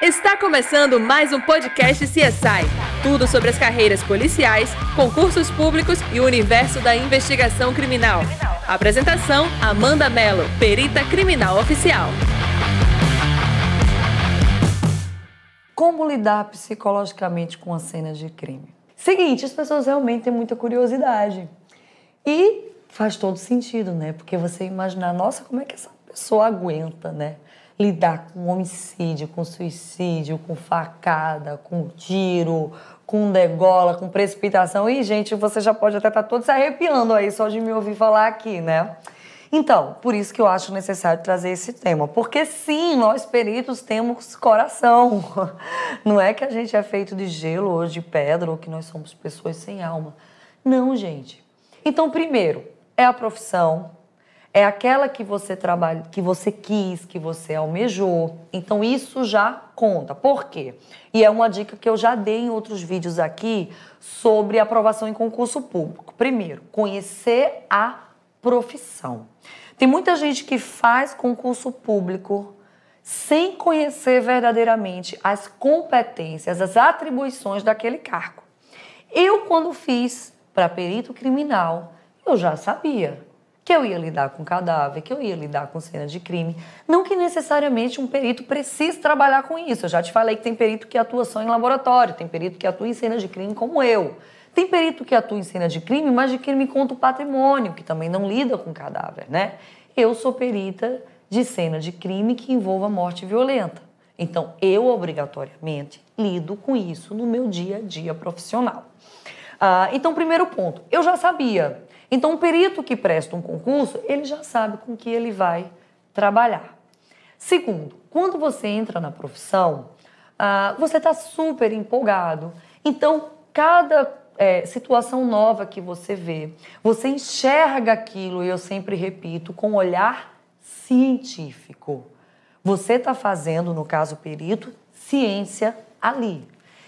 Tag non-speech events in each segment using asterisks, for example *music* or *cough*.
Está começando mais um podcast CSI. Tudo sobre as carreiras policiais, concursos públicos e o universo da investigação criminal. Apresentação: Amanda Mello, perita criminal oficial. Como lidar psicologicamente com a cena de crime? Seguinte, as pessoas realmente têm muita curiosidade. E faz todo sentido, né? Porque você imaginar, nossa, como é que essa pessoa aguenta, né? Lidar com homicídio, com suicídio, com facada, com tiro, com degola, com precipitação. E, gente, você já pode até estar tá todo se arrepiando aí só de me ouvir falar aqui, né? Então, por isso que eu acho necessário trazer esse tema. Porque sim, nós peritos temos coração. *laughs* Não é que a gente é feito de gelo ou de pedra ou que nós somos pessoas sem alma. Não, gente. Então, primeiro, é a profissão, é aquela que você trabalha, que você quis, que você almejou. Então isso já conta. Por quê? E é uma dica que eu já dei em outros vídeos aqui sobre aprovação em concurso público. Primeiro, conhecer a profissão. Tem muita gente que faz concurso público sem conhecer verdadeiramente as competências, as atribuições daquele cargo. Eu, quando fiz para perito criminal, eu já sabia que eu ia lidar com cadáver, que eu ia lidar com cena de crime. Não que necessariamente um perito precise trabalhar com isso. Eu já te falei que tem perito que atua só em laboratório, tem perito que atua em cena de crime como eu. Tem perito que atua em cena de crime, mas de crime contra o patrimônio, que também não lida com cadáver, né? Eu sou perita de cena de crime que envolva morte violenta. Então, eu obrigatoriamente lido com isso no meu dia a dia profissional. Ah, então, primeiro ponto, eu já sabia então, o perito que presta um concurso, ele já sabe com que ele vai trabalhar. Segundo, quando você entra na profissão, ah, você está super empolgado. Então, cada é, situação nova que você vê, você enxerga aquilo, e eu sempre repito, com olhar científico. Você está fazendo, no caso perito, ciência ali.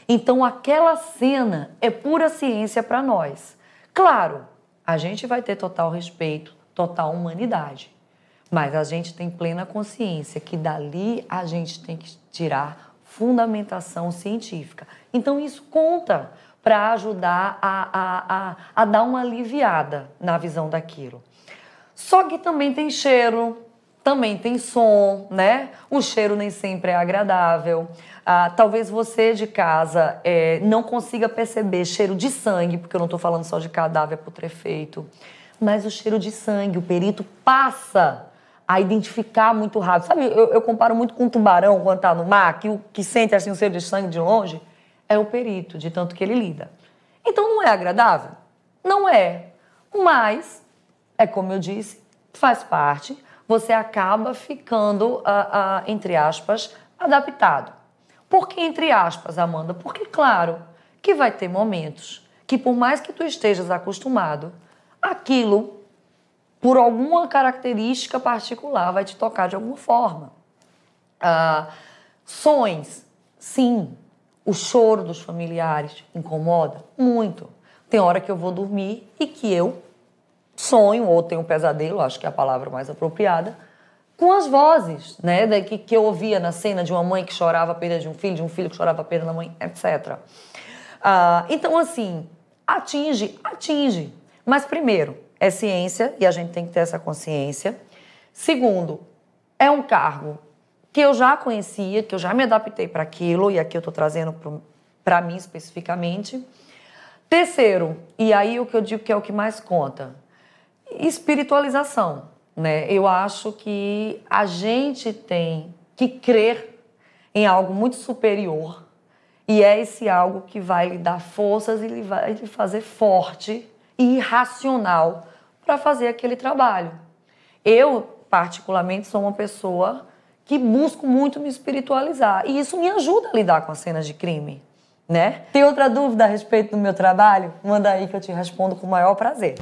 Então, aquela cena é pura ciência para nós. Claro, a gente vai ter total respeito, total humanidade. Mas a gente tem plena consciência que dali a gente tem que tirar fundamentação científica. Então isso conta para ajudar a, a, a, a dar uma aliviada na visão daquilo. Só que também tem cheiro, também tem som, né? O cheiro nem sempre é agradável. Ah, talvez você de casa é, não consiga perceber cheiro de sangue, porque eu não estou falando só de cadáver putrefeito, mas o cheiro de sangue, o perito passa a identificar muito rápido. Sabe, eu, eu comparo muito com um tubarão quando está no mar, que, que sente assim o cheiro de sangue de longe, é o perito, de tanto que ele lida. Então não é agradável? Não é. Mas, é como eu disse, faz parte você acaba ficando, uh, uh, entre aspas, adaptado. Por que entre aspas, Amanda? Porque, claro, que vai ter momentos que, por mais que tu estejas acostumado, aquilo, por alguma característica particular, vai te tocar de alguma forma. Uh, sons, sim. O choro dos familiares incomoda muito. Tem hora que eu vou dormir e que eu sonho ou tenho um pesadelo, acho que é a palavra mais apropriada, com as vozes, né, que, que eu ouvia na cena de uma mãe que chorava a perda de um filho, de um filho que chorava a perda da mãe, etc. Ah, então, assim, atinge, atinge. Mas, primeiro, é ciência e a gente tem que ter essa consciência. Segundo, é um cargo que eu já conhecia, que eu já me adaptei para aquilo, e aqui eu estou trazendo para mim especificamente. Terceiro, e aí o que eu digo que é o que mais conta, espiritualização. Né? Eu acho que a gente tem que crer em algo muito superior e é esse algo que vai lhe dar forças e lhe vai lhe fazer forte e racional para fazer aquele trabalho. Eu, particularmente, sou uma pessoa que busco muito me espiritualizar e isso me ajuda a lidar com as cenas de crime. Né? Tem outra dúvida a respeito do meu trabalho? Manda aí que eu te respondo com o maior prazer.